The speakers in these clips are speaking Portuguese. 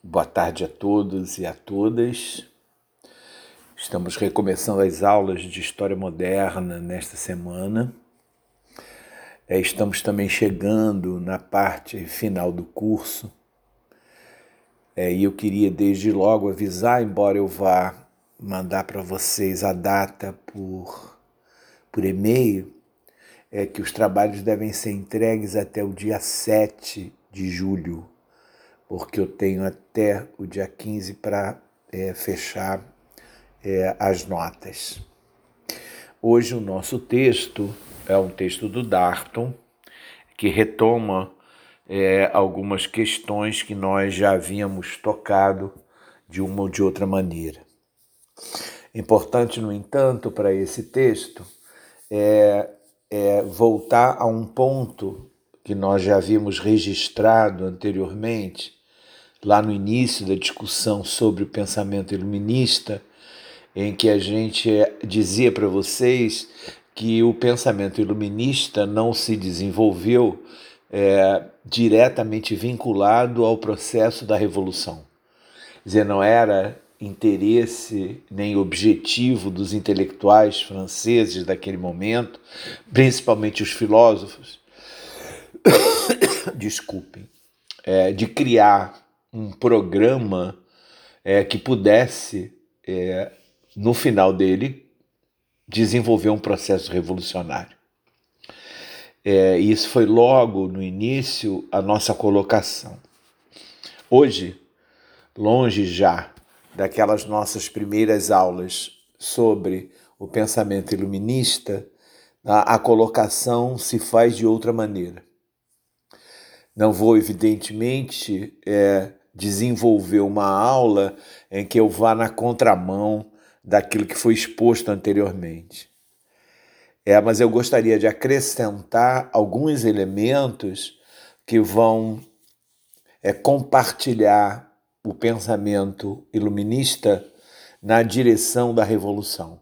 Boa tarde a todos e a todas. Estamos recomeçando as aulas de História Moderna nesta semana. É, estamos também chegando na parte final do curso. É, e eu queria desde logo avisar, embora eu vá mandar para vocês a data por, por e-mail, é que os trabalhos devem ser entregues até o dia 7 de julho porque eu tenho até o dia 15 para é, fechar é, as notas. Hoje o nosso texto é um texto do Darton, que retoma é, algumas questões que nós já havíamos tocado de uma ou de outra maneira. Importante, no entanto, para esse texto é, é voltar a um ponto que nós já havíamos registrado anteriormente, lá no início da discussão sobre o pensamento iluminista, em que a gente eh, dizia para vocês que o pensamento iluminista não se desenvolveu é, diretamente vinculado ao processo da revolução. Quer dizer, não era interesse nem objetivo dos intelectuais franceses daquele momento, principalmente os filósofos, desculpem, é, de criar um programa é, que pudesse, é, no final dele, desenvolver um processo revolucionário. É, isso foi logo no início a nossa colocação. Hoje, longe já daquelas nossas primeiras aulas sobre o pensamento iluminista, a, a colocação se faz de outra maneira. Não vou, evidentemente, é, desenvolver uma aula em que eu vá na contramão daquilo que foi exposto anteriormente. É, mas eu gostaria de acrescentar alguns elementos que vão é, compartilhar o pensamento iluminista na direção da revolução.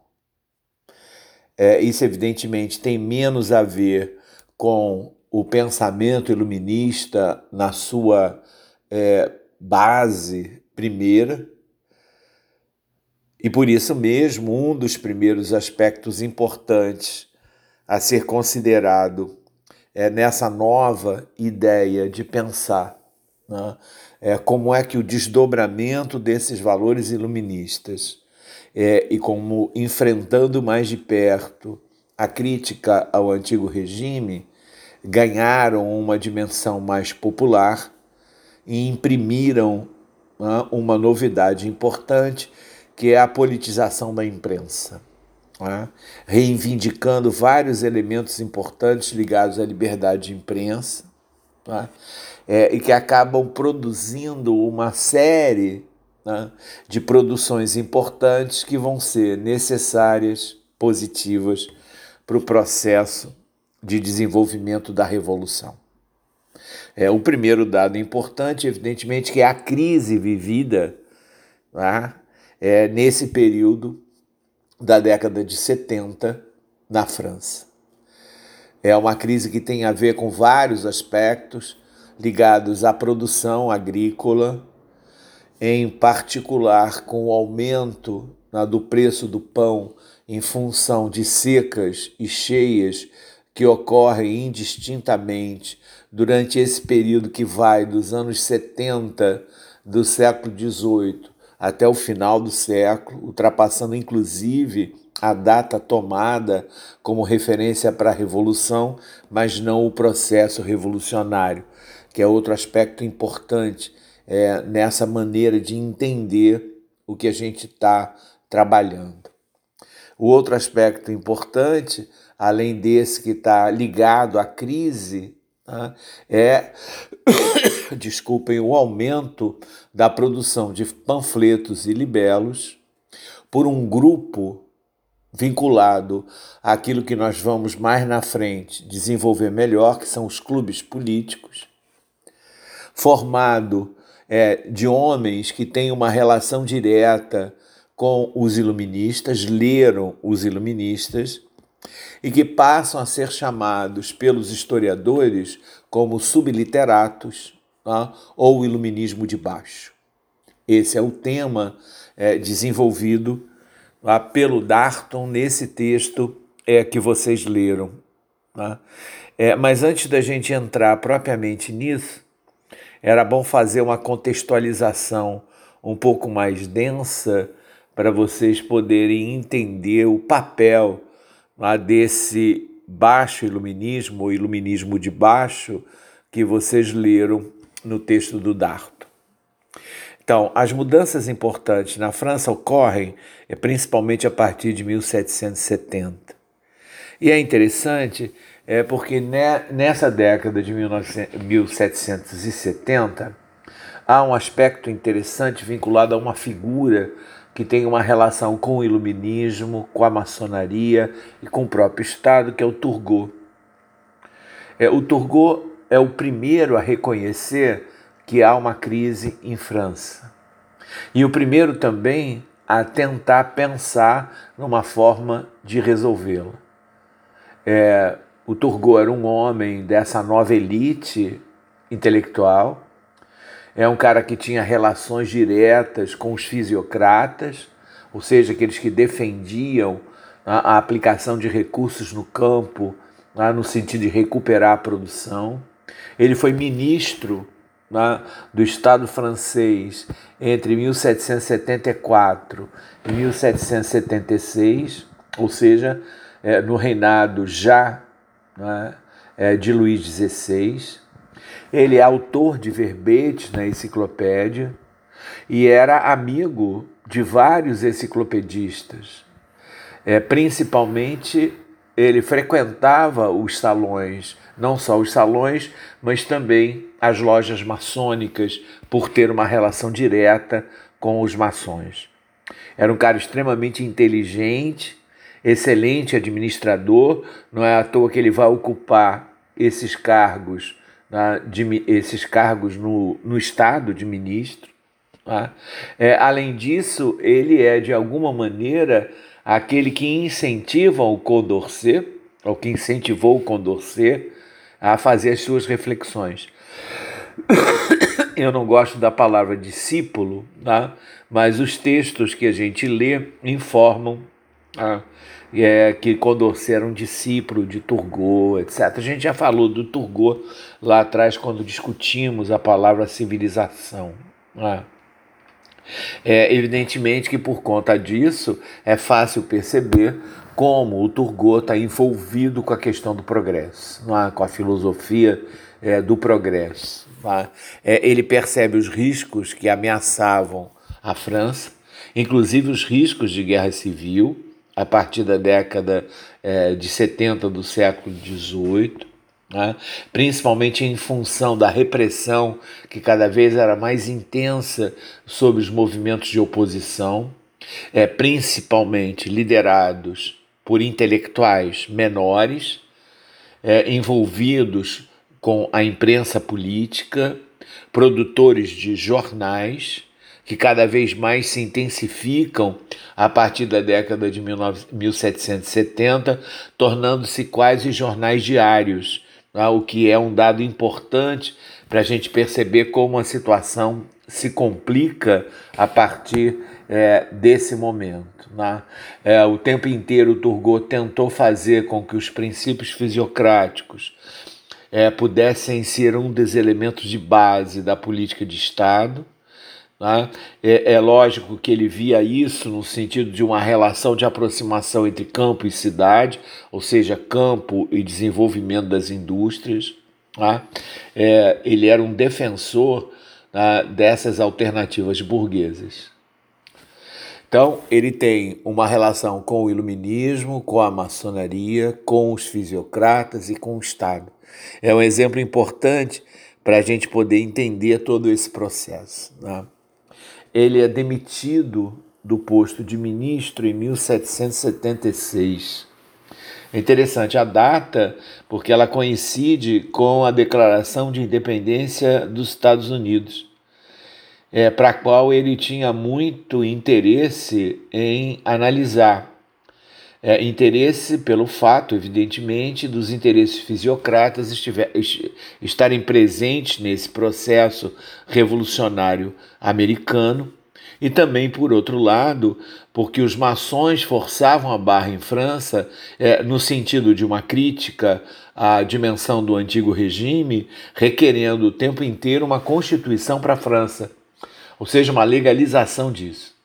É, isso, evidentemente, tem menos a ver com o pensamento iluminista na sua é, base primeira. E por isso mesmo, um dos primeiros aspectos importantes a ser considerado é nessa nova ideia de pensar né? é, como é que o desdobramento desses valores iluministas é, e como enfrentando mais de perto a crítica ao antigo regime ganharam uma dimensão mais popular e imprimiram né, uma novidade importante, que é a politização da imprensa, né, reivindicando vários elementos importantes ligados à liberdade de imprensa, né, é, e que acabam produzindo uma série né, de produções importantes que vão ser necessárias, positivas, para o processo de desenvolvimento da revolução. É, o primeiro dado importante, evidentemente, que é a crise vivida tá? é, nesse período da década de 70 na França. É uma crise que tem a ver com vários aspectos ligados à produção agrícola, em particular com o aumento né, do preço do pão em função de secas e cheias que ocorrem indistintamente durante esse período que vai dos anos 70 do século XVIII até o final do século, ultrapassando inclusive a data tomada como referência para a Revolução, mas não o processo revolucionário, que é outro aspecto importante é, nessa maneira de entender o que a gente está trabalhando. O outro aspecto importante além desse que está ligado à crise? É, desculpem, o aumento da produção de panfletos e libelos por um grupo vinculado àquilo que nós vamos mais na frente desenvolver melhor, que são os clubes políticos, formado é, de homens que têm uma relação direta com os iluministas, leram os iluministas e que passam a ser chamados pelos historiadores como subliteratos tá? ou iluminismo de baixo. Esse é o tema é, desenvolvido lá pelo Darton nesse texto é, que vocês leram. Tá? É, mas antes da gente entrar propriamente nisso, era bom fazer uma contextualização um pouco mais densa para vocês poderem entender o papel lá, desse baixo iluminismo, ou iluminismo de baixo, que vocês leram no texto do Darto. Então, as mudanças importantes na França ocorrem é, principalmente a partir de 1770. E é interessante é porque nessa década de 1770 há um aspecto interessante vinculado a uma figura que tem uma relação com o iluminismo, com a maçonaria e com o próprio Estado, que é o Turgot. É, o Turgot é o primeiro a reconhecer que há uma crise em França. E o primeiro também a tentar pensar numa forma de resolvê-la. É, o Turgot era um homem dessa nova elite intelectual, é um cara que tinha relações diretas com os fisiocratas, ou seja, aqueles que defendiam a, a aplicação de recursos no campo, né, no sentido de recuperar a produção. Ele foi ministro né, do Estado francês entre 1774 e 1776, ou seja, é, no reinado já né, é, de Luís XVI. Ele é autor de verbetes na enciclopédia e era amigo de vários enciclopedistas. É, principalmente, ele frequentava os salões, não só os salões, mas também as lojas maçônicas, por ter uma relação direta com os maçons. Era um cara extremamente inteligente, excelente administrador, não é à toa que ele vai ocupar esses cargos, né, de, esses cargos no, no Estado de ministro. Tá? É, além disso, ele é de alguma maneira aquele que incentiva o Condorcet, ou que incentivou o Condorcet a fazer as suas reflexões. Eu não gosto da palavra discípulo, tá? mas os textos que a gente lê informam tá? É, que Condorcet era um discípulo de Turgot, etc. A gente já falou do Turgot lá atrás quando discutimos a palavra civilização. Né? É, evidentemente que por conta disso é fácil perceber como o Turgot está envolvido com a questão do progresso, é? com a filosofia é, do progresso. É? é, ele percebe os riscos que ameaçavam a França, inclusive os riscos de guerra civil, a partir da década é, de 70 do século XVIII, né? principalmente em função da repressão que cada vez era mais intensa sobre os movimentos de oposição, é, principalmente liderados por intelectuais menores, é, envolvidos com a imprensa política, produtores de jornais que cada vez mais se intensificam a partir da década de 1770, tornando-se quase jornais diários, né? o que é um dado importante para a gente perceber como a situação se complica a partir é, desse momento. Né? É, o tempo inteiro Turgot tentou fazer com que os princípios fisiocráticos é, pudessem ser um dos elementos de base da política de Estado né? É, é, lógico que ele via isso no sentido de uma relação de aproximação entre campo e cidade, ou seja, campo e desenvolvimento das indústrias. Né? É, ele era um defensor né, dessas alternativas burguesas. Então, ele tem uma relação com o iluminismo, com a maçonaria, com os fisiocratas e com o Estado. É um exemplo importante para a gente poder entender todo esse processo. Né? Ele é demitido do posto de ministro em 1776. É interessante a data, porque ela coincide com a Declaração de Independência dos Estados Unidos, é, para a qual ele tinha muito interesse em analisar. É, interesse pelo fato, evidentemente, dos interesses fisiocratas estiver, estarem presentes nesse processo revolucionário americano, e também, por outro lado, porque os maçons forçavam a barra em França é, no sentido de uma crítica à dimensão do antigo regime, requerendo o tempo inteiro uma constituição para a França, ou seja, uma legalização disso.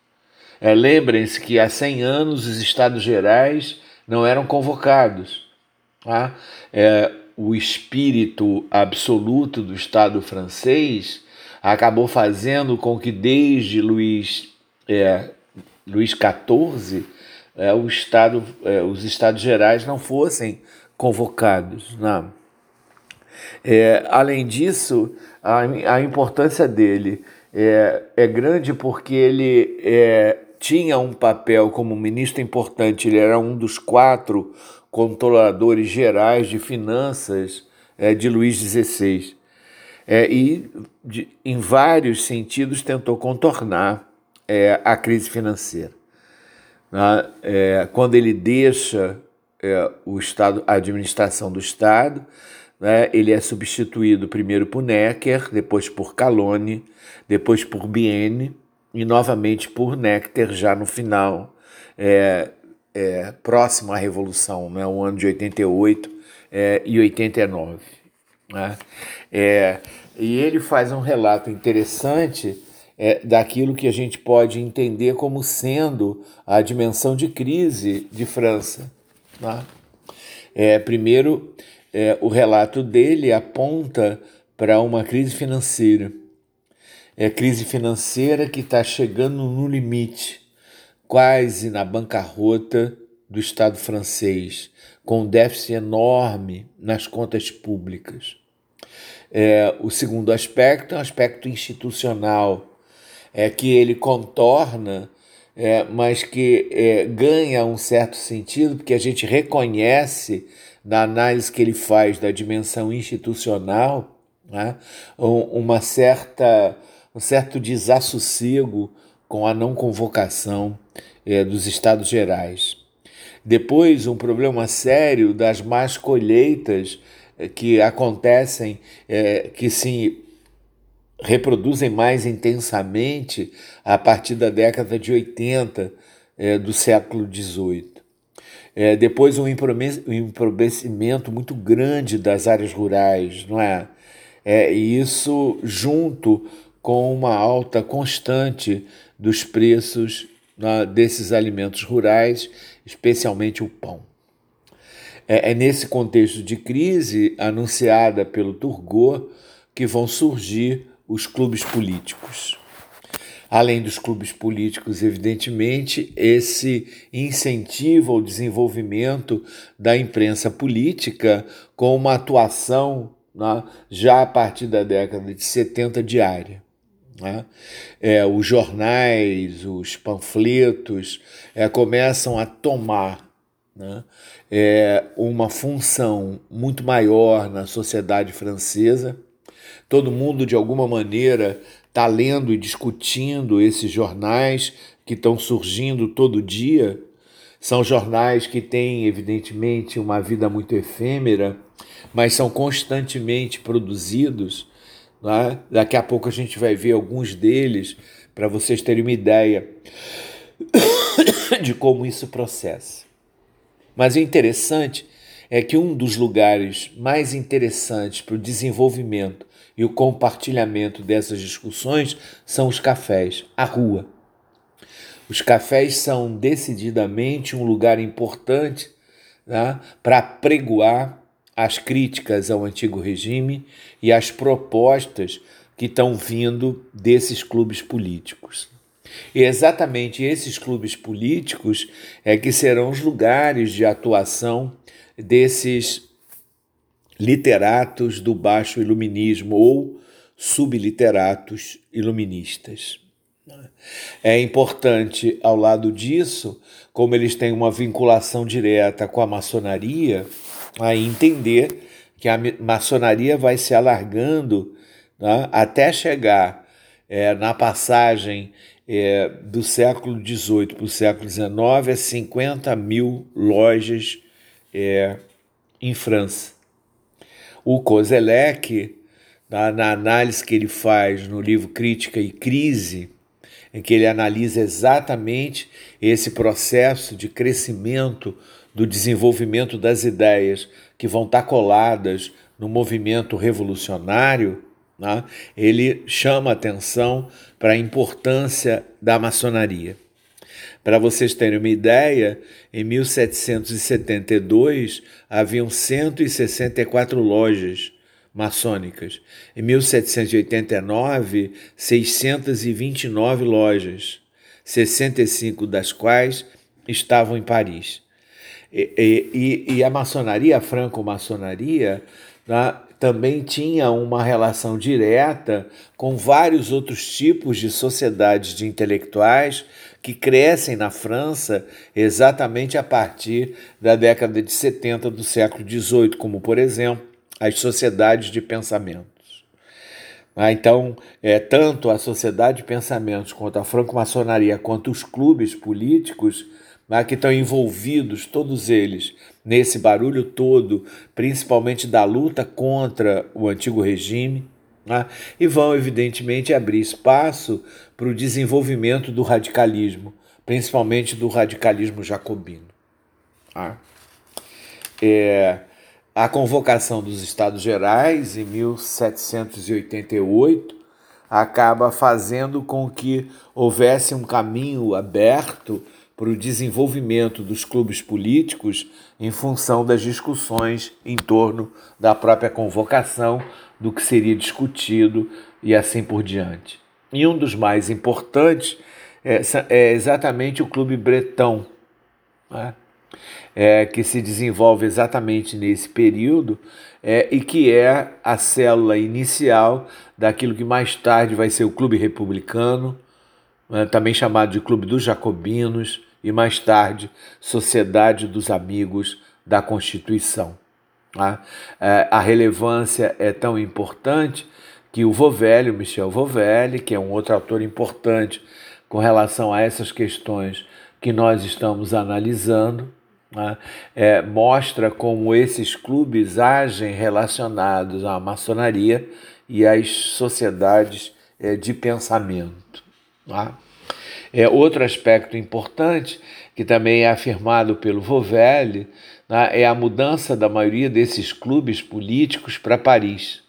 É, Lembrem-se que há 100 anos os Estados Gerais não eram convocados. Tá? É, o espírito absoluto do Estado francês acabou fazendo com que desde Luís, é, Luís XIV é, o Estado, é, os Estados Gerais não fossem convocados. Não. Né? É, além disso, a, a importância dele é, é grande porque ele é, tinha um papel como ministro importante, ele era um dos quatro controladores gerais de finanças é, de Luís XVI. É, e, de, em vários sentidos, tentou contornar é, a crise financeira. É, quando ele deixa é, o Estado, a administração do Estado, né, ele é substituído primeiro por Necker, depois por Calone, depois por Bienne, e novamente por Nectar já no final, é, é, próximo à Revolução, né, o ano de 88 é, e 89. Né? É, e ele faz um relato interessante é, daquilo que a gente pode entender como sendo a dimensão de crise de França. Né? É, primeiro, é, o relato dele aponta para uma crise financeira é a crise financeira que está chegando no limite, quase na bancarrota do Estado francês, com um déficit enorme nas contas públicas. É, o segundo aspecto é o aspecto institucional, é que ele contorna, é, mas que é, ganha um certo sentido, porque a gente reconhece na análise que ele faz da dimensão institucional né, uma certa um certo desassossego com a não convocação é, dos Estados Gerais. Depois, um problema sério das más colheitas é, que acontecem, é, que se reproduzem mais intensamente a partir da década de 80 é, do século XVIII. É, depois, um empobrecimento muito grande das áreas rurais, não é? é isso junto com uma alta constante dos preços né, desses alimentos rurais, especialmente o pão. É, é nesse contexto de crise anunciada pelo Turgot que vão surgir os clubes políticos. Além dos clubes políticos, evidentemente, esse incentivo ao desenvolvimento da imprensa política com uma atuação né, já a partir da década de 70 diária. Né? É, os jornais, os panfletos é, começam a tomar né, é, uma função muito maior na sociedade francesa. Todo mundo, de alguma maneira, está lendo e discutindo esses jornais que estão surgindo todo dia. São jornais que têm, evidentemente, uma vida muito efêmera, mas são constantemente produzidos né? Daqui a pouco a gente vai ver alguns deles para vocês terem uma ideia de como isso processa. Mas o interessante é que um dos lugares mais interessantes para o desenvolvimento e o compartilhamento dessas discussões são os cafés, a rua. Os cafés são decididamente um lugar importante né, para pregoar as críticas ao antigo regime e as propostas que estão vindo desses clubes políticos. E exatamente esses clubes políticos é que serão os lugares de atuação desses literatos do baixo iluminismo ou subliteratos iluministas. É importante, ao lado disso, como eles têm uma vinculação direta com a maçonaria, a entender que a maçonaria vai se alargando né, até chegar é, na passagem é, do século XVIII para o século XIX é 50 mil lojas é, em França. O Kozelek, na, na análise que ele faz no livro Crítica e Crise, em que ele analisa exatamente esse processo de crescimento do desenvolvimento das ideias que vão estar coladas no movimento revolucionário, né? ele chama atenção para a importância da maçonaria. Para vocês terem uma ideia, em 1772 haviam 164 lojas maçônicas. Em 1789, 629 lojas, 65 das quais estavam em Paris. E, e, e a maçonaria, a franco-maçonaria, né, também tinha uma relação direta com vários outros tipos de sociedades de intelectuais que crescem na França exatamente a partir da década de 70 do século XVIII, como, por exemplo, as sociedades de pensamentos. Ah, então, é, tanto a sociedade de pensamentos quanto a franco-maçonaria, quanto os clubes políticos, né, que estão envolvidos, todos eles, nesse barulho todo, principalmente da luta contra o antigo regime, né, e vão, evidentemente, abrir espaço para o desenvolvimento do radicalismo, principalmente do radicalismo jacobino. Tá? É, a convocação dos Estados Gerais, em 1788, acaba fazendo com que houvesse um caminho aberto para o desenvolvimento dos clubes políticos em função das discussões em torno da própria convocação, do que seria discutido e assim por diante. E um dos mais importantes é, é exatamente o Clube Bretão, né? é, que se desenvolve exatamente nesse período é, e que é a célula inicial daquilo que mais tarde vai ser o Clube Republicano, né, também chamado de Clube dos Jacobinos, e mais tarde Sociedade dos Amigos da Constituição. Tá? É, a relevância é tão importante que o Vovelli, o Michel Vovelli, que é um outro autor importante com relação a essas questões que nós estamos analisando, né, é, mostra como esses clubes agem relacionados à maçonaria e às sociedades é, de pensamento. Tá? É, outro aspecto importante, que também é afirmado pelo Vovelli, né, é a mudança da maioria desses clubes políticos para Paris.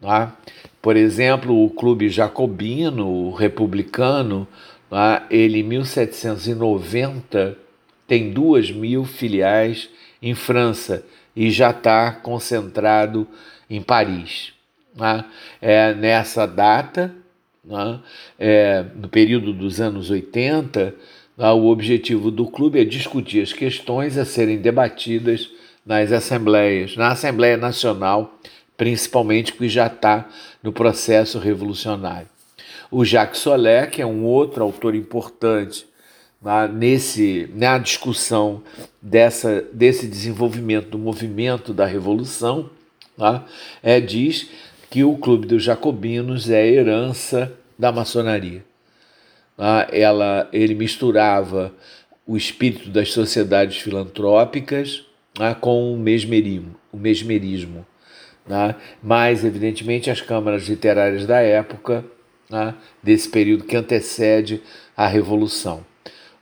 Tá? Por exemplo, o clube jacobino, o republicano, tá? ele em 1790 tem duas mil filiais em França e já está concentrado em Paris. Né? É, nessa data, né? é, no período dos anos 80, né? o objetivo do clube é discutir as questões a serem debatidas nas assembleias, na Assembleia Nacional, principalmente que já está no processo revolucionário. O Jacques Soler, que é um outro autor importante na, nesse, na discussão dessa, desse desenvolvimento do movimento da Revolução, tá? é, diz que o Clube dos Jacobinos é herança da maçonaria. Tá? Ela, ele misturava o espírito das sociedades filantrópicas tá? com o mesmerismo, o mesmerismo tá? mas, evidentemente, as câmaras literárias da época, tá? desse período que antecede a Revolução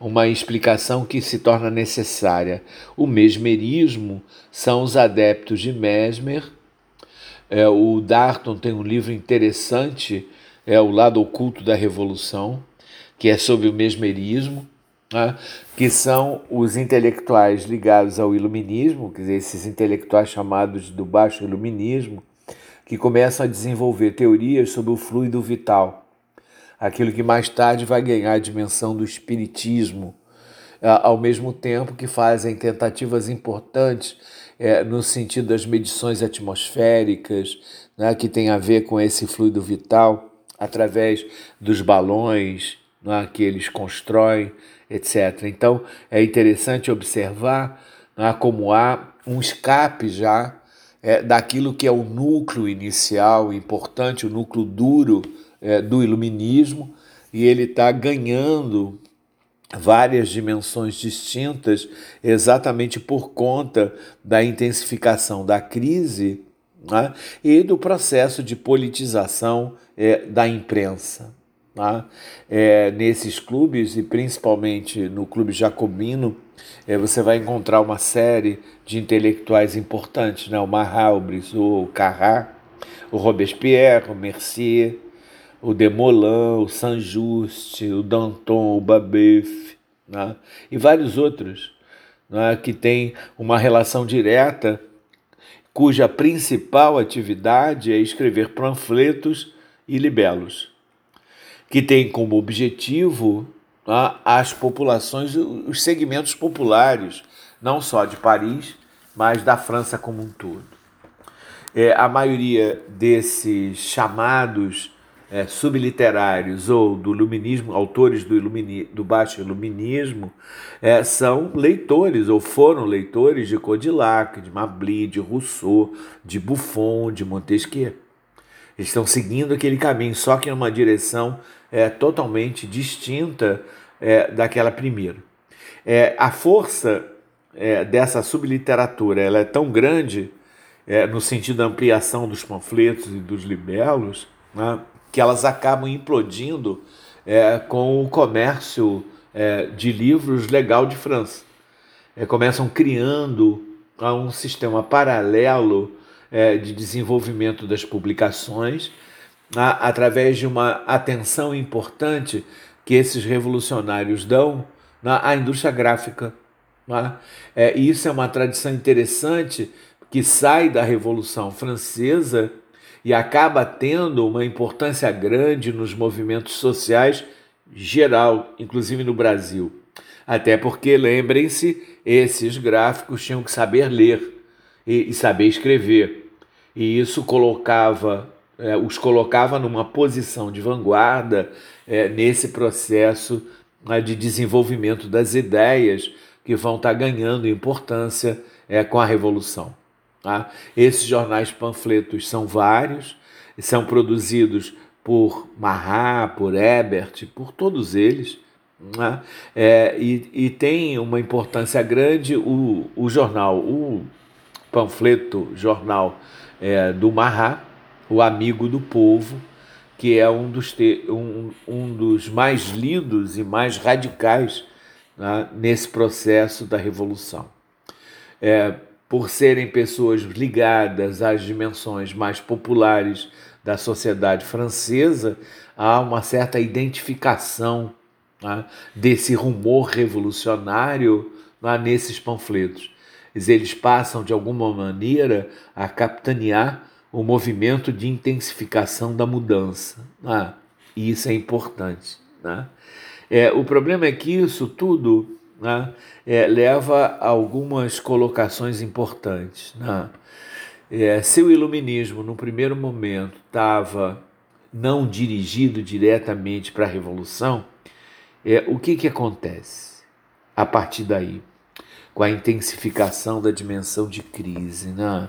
uma explicação que se torna necessária. O mesmerismo são os adeptos de Mesmer. É, o Darton tem um livro interessante, é O Lado Oculto da Revolução, que é sobre o mesmerismo, né, que são os intelectuais ligados ao iluminismo, quer dizer, esses intelectuais chamados do baixo iluminismo, que começam a desenvolver teorias sobre o fluido vital aquilo que mais tarde vai ganhar a dimensão do espiritismo, ao mesmo tempo que fazem tentativas importantes é, no sentido das medições atmosféricas, né, que tem a ver com esse fluido vital, através dos balões né, que eles constroem, etc. Então é interessante observar né, como há um escape já é, daquilo que é o núcleo inicial importante, o núcleo duro é, do iluminismo e ele está ganhando várias dimensões distintas exatamente por conta da intensificação da crise né, e do processo de politização é, da imprensa. Né? É, nesses clubes, e principalmente no Clube Jacobino, é, você vai encontrar uma série de intelectuais importantes, né? o Marhalbres, o Carrat, o Robespierre, o Mercier, o Demolin, o Saint-Just, o Danton, o Babeuf, né? e vários outros né? que têm uma relação direta, cuja principal atividade é escrever panfletos e libelos, que têm como objetivo né, as populações, os segmentos populares, não só de Paris, mas da França como um todo. É, a maioria desses chamados é, subliterários ou do iluminismo, autores do, ilumini, do baixo iluminismo, é, são leitores ou foram leitores de Codillac, de Mably, de Rousseau, de Buffon, de Montesquieu. Eles estão seguindo aquele caminho, só que em uma direção é, totalmente distinta é, daquela primeira. É, a força é, dessa subliteratura ela é tão grande, é, no sentido da ampliação dos panfletos e dos libelos, né, que elas acabam implodindo é, com o comércio é, de livros legal de França. É, começam criando um sistema paralelo é, de desenvolvimento das publicações a, através de uma atenção importante que esses revolucionários dão à indústria gráfica. É? e isso é uma tradição interessante que sai da Revolução Francesa e acaba tendo uma importância grande nos movimentos sociais geral, inclusive no Brasil. Até porque, lembrem-se, esses gráficos tinham que saber ler e, e saber escrever. E isso colocava, é, os colocava numa posição de vanguarda é, nesse processo né, de desenvolvimento das ideias que vão estar ganhando importância é, com a Revolução. Tá? Esses jornais panfletos são vários, são produzidos por Marat, por Ebert, por todos eles. Né? É, e, e tem uma importância grande o, o jornal, o panfleto jornal é, do Marat, O Amigo do Povo, que é um dos, te, um, um dos mais lidos e mais radicais né, nesse processo da Revolução. É, por serem pessoas ligadas às dimensões mais populares da sociedade francesa, há uma certa identificação né, desse rumor revolucionário né, nesses panfletos. Eles passam, de alguma maneira, a capitanear o movimento de intensificação da mudança. Né? E isso é importante. Né? É, o problema é que isso tudo né, é, leva a algumas colocações importantes. Né? É, se o iluminismo, no primeiro momento, estava não dirigido diretamente para a revolução, é, o que, que acontece a partir daí? Com a intensificação da dimensão de crise. Né?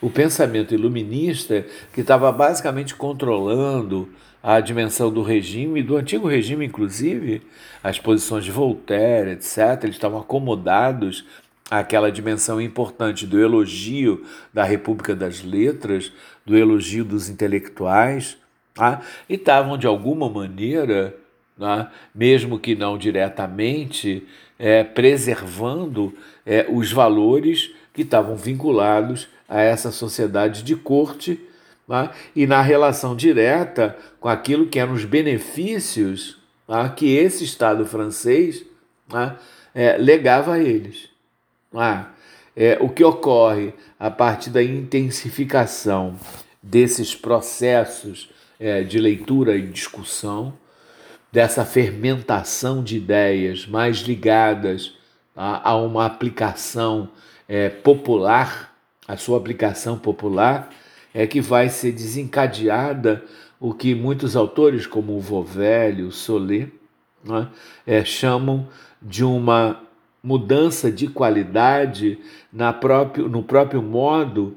O pensamento iluminista, que estava basicamente controlando a dimensão do regime, do antigo regime, inclusive, as posições de Voltaire, etc., eles estavam acomodados àquela dimensão importante do elogio da República das Letras, do elogio dos intelectuais, tá? e estavam, de alguma maneira, tá? mesmo que não diretamente, é, preservando é, os valores que estavam vinculados a essa sociedade de corte né? e na relação direta com aquilo que eram os benefícios né? que esse Estado francês né? é, legava a eles. É, o que ocorre a partir da intensificação desses processos é, de leitura e discussão, dessa fermentação de ideias mais ligadas a, a uma aplicação é, popular, a sua aplicação popular, é que vai ser desencadeada o que muitos autores, como o Vovelli, o Solé, né, é, chamam de uma mudança de qualidade na próprio, no próprio modo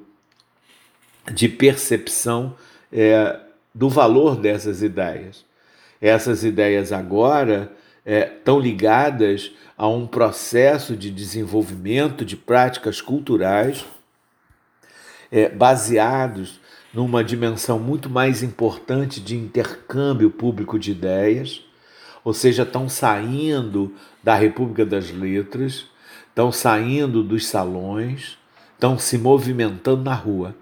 de percepção é, do valor dessas ideias. Essas ideias agora estão é, ligadas a um processo de desenvolvimento de práticas culturais é, baseados numa dimensão muito mais importante de intercâmbio público de ideias, ou seja, estão saindo da República das Letras, estão saindo dos salões, estão se movimentando na rua.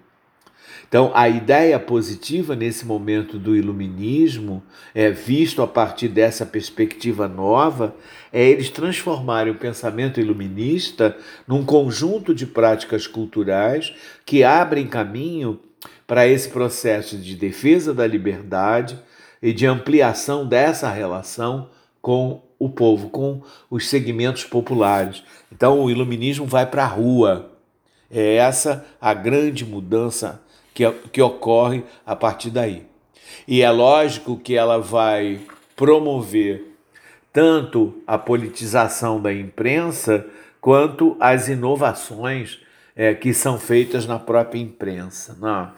Então, a ideia positiva nesse momento do iluminismo, é visto a partir dessa perspectiva nova, é eles transformarem o pensamento iluminista num conjunto de práticas culturais que abrem caminho para esse processo de defesa da liberdade e de ampliação dessa relação com o povo, com os segmentos populares. Então, o iluminismo vai para a rua. É essa a grande mudança que, que ocorre a partir daí. E é lógico que ela vai promover tanto a politização da imprensa quanto as inovações é, que são feitas na própria imprensa. Não.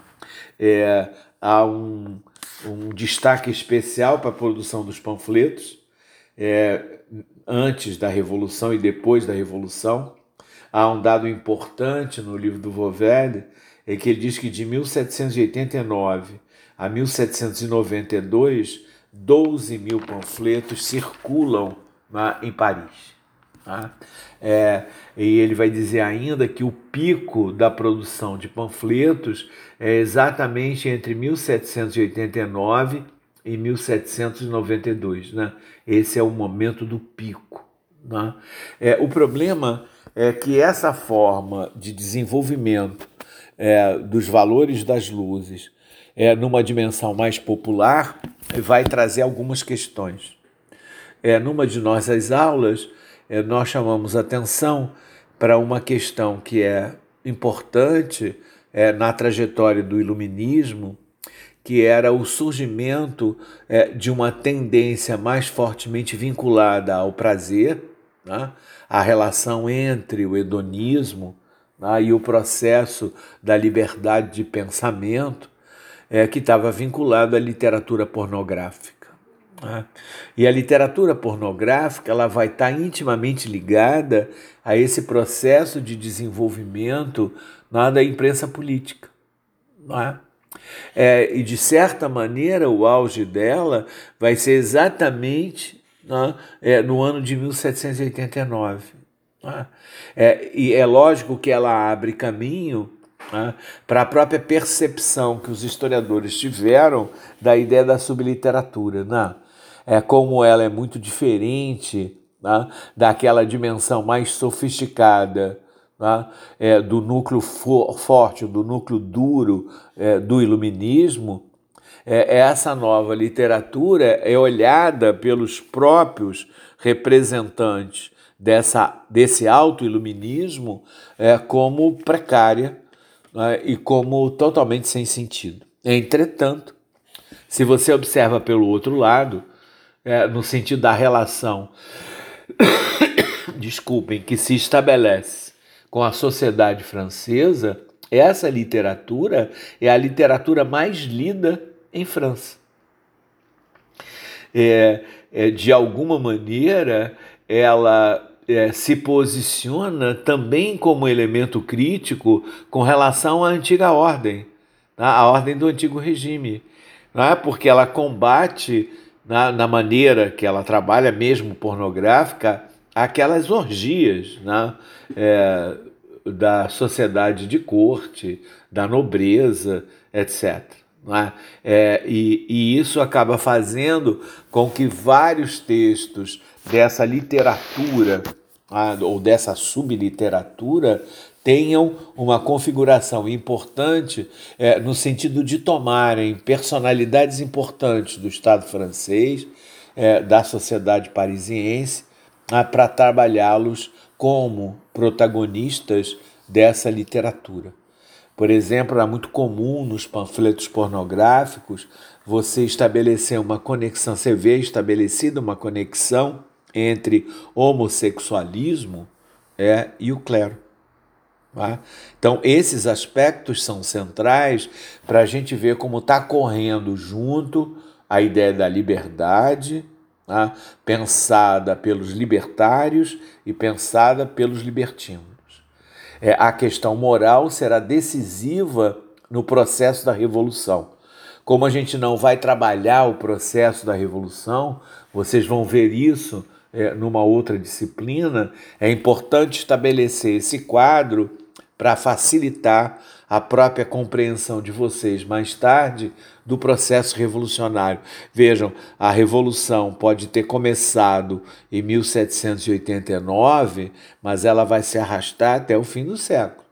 É, há um, um destaque especial para a produção dos panfletos, é, antes da Revolução e depois da Revolução. Há um dado importante no livro do Vovelle, é que ele diz que de 1789 a 1792, 12 mil panfletos circulam em Paris. Tá? É, e ele vai dizer ainda que o pico da produção de panfletos é exatamente entre 1789 e 1792. Né? Esse é o momento do pico. Né? É, o problema é que essa forma de desenvolvimento é, dos valores das luzes é, numa dimensão mais popular, vai trazer algumas questões. É, numa de nossas aulas, é, nós chamamos atenção para uma questão que é importante é, na trajetória do iluminismo, que era o surgimento é, de uma tendência mais fortemente vinculada ao prazer, né? a relação entre o hedonismo né, e o processo da liberdade de pensamento, é, que estava vinculado à literatura pornográfica. Né? E a literatura pornográfica ela vai estar tá intimamente ligada a esse processo de desenvolvimento né, da imprensa política. Né? É, e de certa maneira o auge dela vai ser exatamente né, é, no ano de 1789. Né? É, e é lógico que ela abre caminho né, para a própria percepção que os historiadores tiveram da ideia da subliteratura. Né? É, como ela é muito diferente né, daquela dimensão mais sofisticada né, é, do núcleo for, forte, do núcleo duro é, do iluminismo, é, essa nova literatura é olhada pelos próprios representantes dessa, desse auto-iluminismo é, como precária né, e como totalmente sem sentido. Entretanto, se você observa pelo outro lado, é, no sentido da relação, desculpem, que se estabelece com a sociedade francesa, essa literatura é a literatura mais lida em França. É, é, de alguma maneira, ela é, se posiciona também como elemento crítico com relação à antiga ordem, tá? a ordem do antigo regime, é? porque ela combate na, na, maneira que ela trabalha, mesmo pornográfica, aquelas orgias né? é, da sociedade de corte, da nobreza, etc. É? É, e, e isso acaba fazendo com que vários textos dessa literatura ah, ou dessa subliteratura tenham uma configuração importante é, no sentido de tomarem personalidades importantes do Estado francês, é, da sociedade parisiense, ah, para trabalhá-los como protagonistas dessa literatura. Por exemplo, é muito comum nos panfletos pornográficos você estabelecer uma conexão, você vê estabelecida uma conexão entre homossexualismo é, e o clero. Tá? Então, esses aspectos são centrais para a gente ver como está correndo junto a ideia da liberdade, tá? pensada pelos libertários e pensada pelos libertinos. É, a questão moral será decisiva no processo da revolução. Como a gente não vai trabalhar o processo da revolução, vocês vão ver isso é, numa outra disciplina, é importante estabelecer esse quadro para facilitar a própria compreensão de vocês mais tarde do processo revolucionário. Vejam, a revolução pode ter começado em 1789, mas ela vai se arrastar até o fim do século.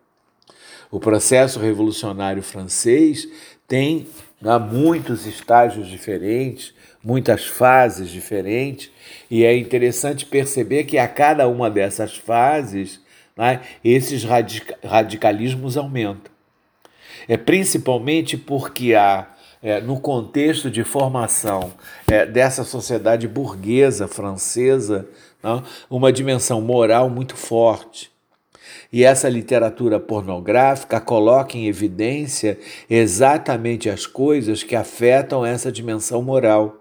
O processo revolucionário francês tem né, muitos estágios diferentes, muitas fases diferentes, e é interessante perceber que a cada uma dessas fases né, esses radica radicalismos aumentam. É principalmente porque há, é, no contexto de formação é, dessa sociedade burguesa francesa, né, uma dimensão moral muito forte. E essa literatura pornográfica coloca em evidência exatamente as coisas que afetam essa dimensão moral.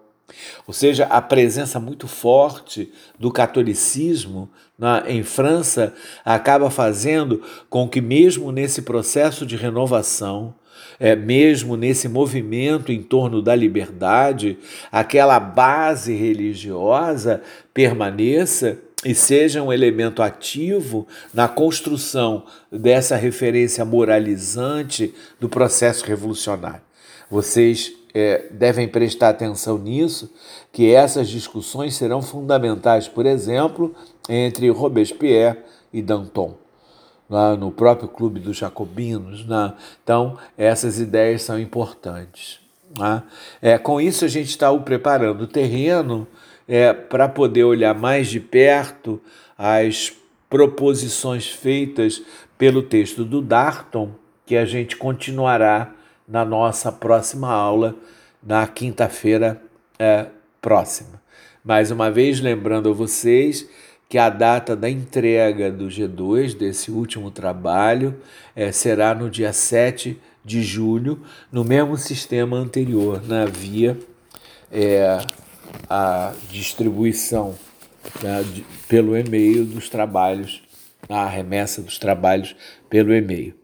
Ou seja, a presença muito forte do catolicismo na, em França acaba fazendo com que, mesmo nesse processo de renovação, é, mesmo nesse movimento em torno da liberdade, aquela base religiosa permaneça e seja um elemento ativo na construção dessa referência moralizante do processo revolucionário. Vocês é, devem prestar atenção nisso, que essas discussões serão fundamentais, por exemplo, entre Robespierre e Danton, lá no próprio Clube dos Jacobinos. Né? Então, essas ideias são importantes. Né? É, com isso, a gente está preparando o terreno é, para poder olhar mais de perto as proposições feitas pelo texto do Darton, que a gente continuará na nossa próxima aula, na quinta-feira é, próxima. Mais uma vez, lembrando a vocês que a data da entrega do G2, desse último trabalho, é, será no dia 7 de julho, no mesmo sistema anterior, na via é, a distribuição né, de, pelo e-mail dos trabalhos, a remessa dos trabalhos pelo e-mail.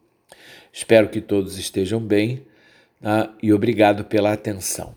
Espero que todos estejam bem. Ah, e obrigado pela atenção.